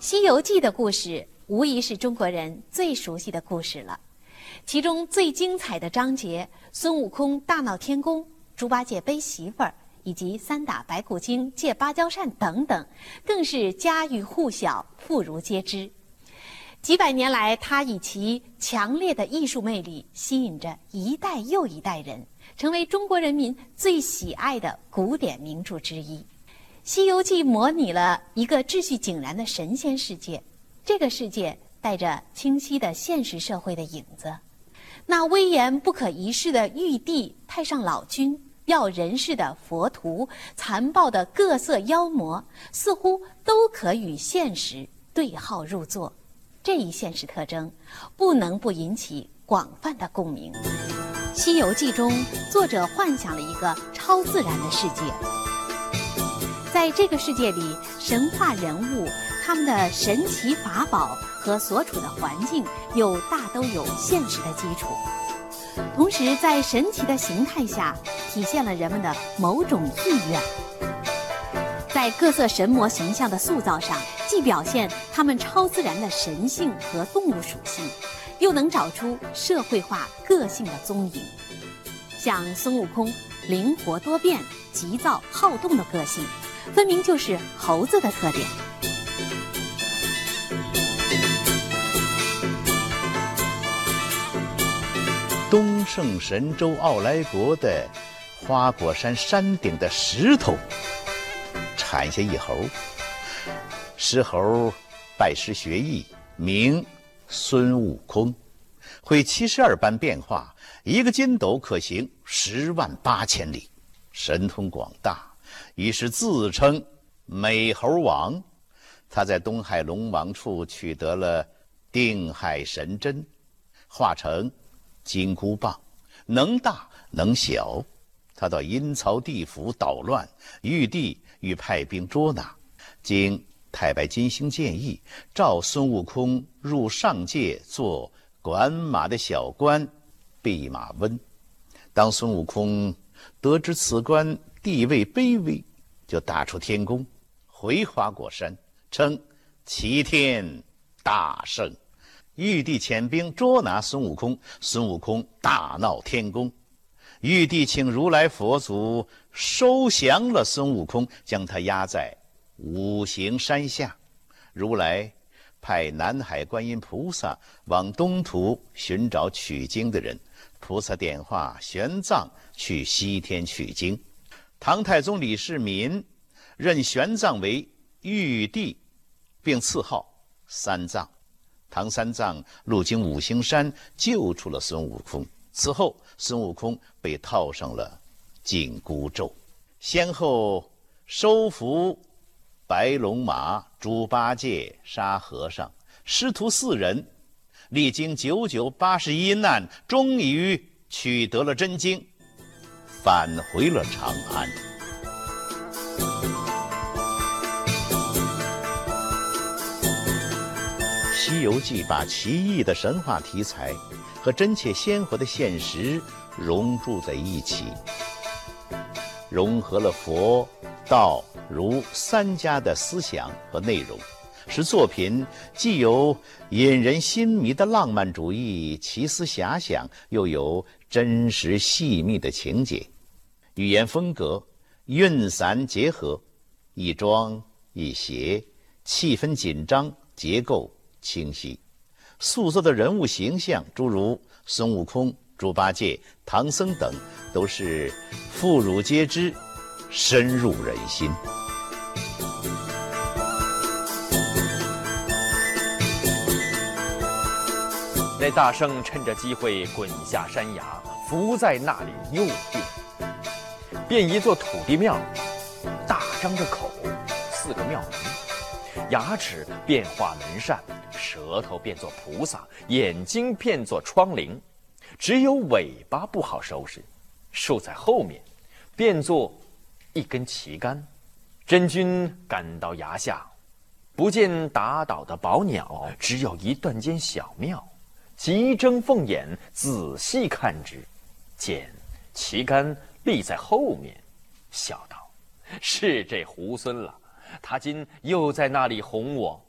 西游记》的故事无疑是中国人最熟悉的故事了，其中最精彩的章节——孙悟空大闹天宫、猪八戒背媳妇儿以及三打白骨精、借芭蕉扇等等，更是家喻户晓、妇孺皆知。几百年来，它以其强烈的艺术魅力吸引着一代又一代人，成为中国人民最喜爱的古典名著之一。《西游记》模拟了一个秩序井然的神仙世界，这个世界带着清晰的现实社会的影子。那威严不可一世的玉帝、太上老君、要人世的佛徒、残暴的各色妖魔，似乎都可与现实对号入座。这一现实特征，不能不引起广泛的共鸣。《西游记》中，作者幻想了一个超自然的世界。在这个世界里，神话人物他们的神奇法宝和所处的环境，又大都有现实的基础。同时，在神奇的形态下，体现了人们的某种意愿。在各色神魔形象的塑造上，既表现他们超自然的神性和动物属性，又能找出社会化个性的踪影。像孙悟空灵活多变、急躁好动的个性。分明就是猴子的特点。东胜神州傲来国的花果山山顶的石头产下一猴，石猴拜师学艺，名孙悟空，会七十二般变化，一个筋斗可行十万八千里，神通广大。于是自称美猴王，他在东海龙王处取得了定海神针，化成金箍棒，能大能小。他到阴曹地府捣乱，玉帝欲派兵捉拿，经太白金星建议，召孙悟空入上界做管马的小官，弼马温。当孙悟空得知此官地位卑微，就打出天宫，回花果山，称齐天大圣。玉帝遣兵捉拿孙悟空，孙悟空大闹天宫。玉帝请如来佛祖收降了孙悟空，将他压在五行山下。如来派南海观音菩萨往东土寻找取经的人，菩萨点化玄奘去西天取经。唐太宗李世民任玄奘为玉帝，并赐号三藏。唐三藏路经五行山，救出了孙悟空。此后，孙悟空被套上了紧箍咒，先后收服白龙马、猪八戒、沙和尚，师徒四人，历经九九八十一难，终于取得了真经。返回了长安。《西游记》把奇异的神话题材和真切鲜活的现实融铸在一起，融合了佛、道、儒三家的思想和内容，使作品既有引人心迷的浪漫主义奇思遐想，又有真实细密的情节。语言风格韵散结合，一庄一谐，气氛紧张，结构清晰。塑造的人物形象，诸如孙悟空、猪八戒、唐僧等，都是妇孺皆知，深入人心。那大圣趁着机会滚下山崖，伏在那里又变。变一座土地庙，大张着口，四个庙门，牙齿变化门扇，舌头变作菩萨，眼睛变作窗棂，只有尾巴不好收拾，竖在后面，变作一根旗杆。真君赶到崖下，不见打倒的宝鸟，只有一段间小庙，急睁凤眼仔细看之，见旗杆。立在后面，笑道：“是这猢狲了，他今又在那里哄我。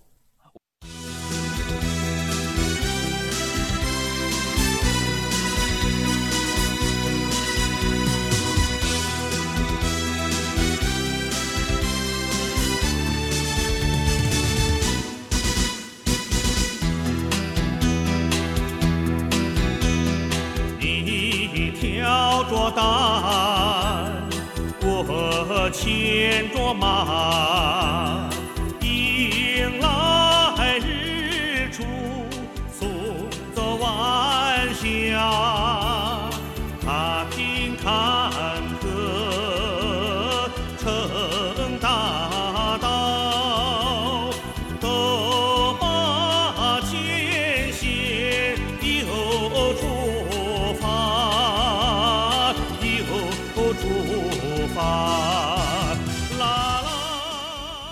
担我牵着马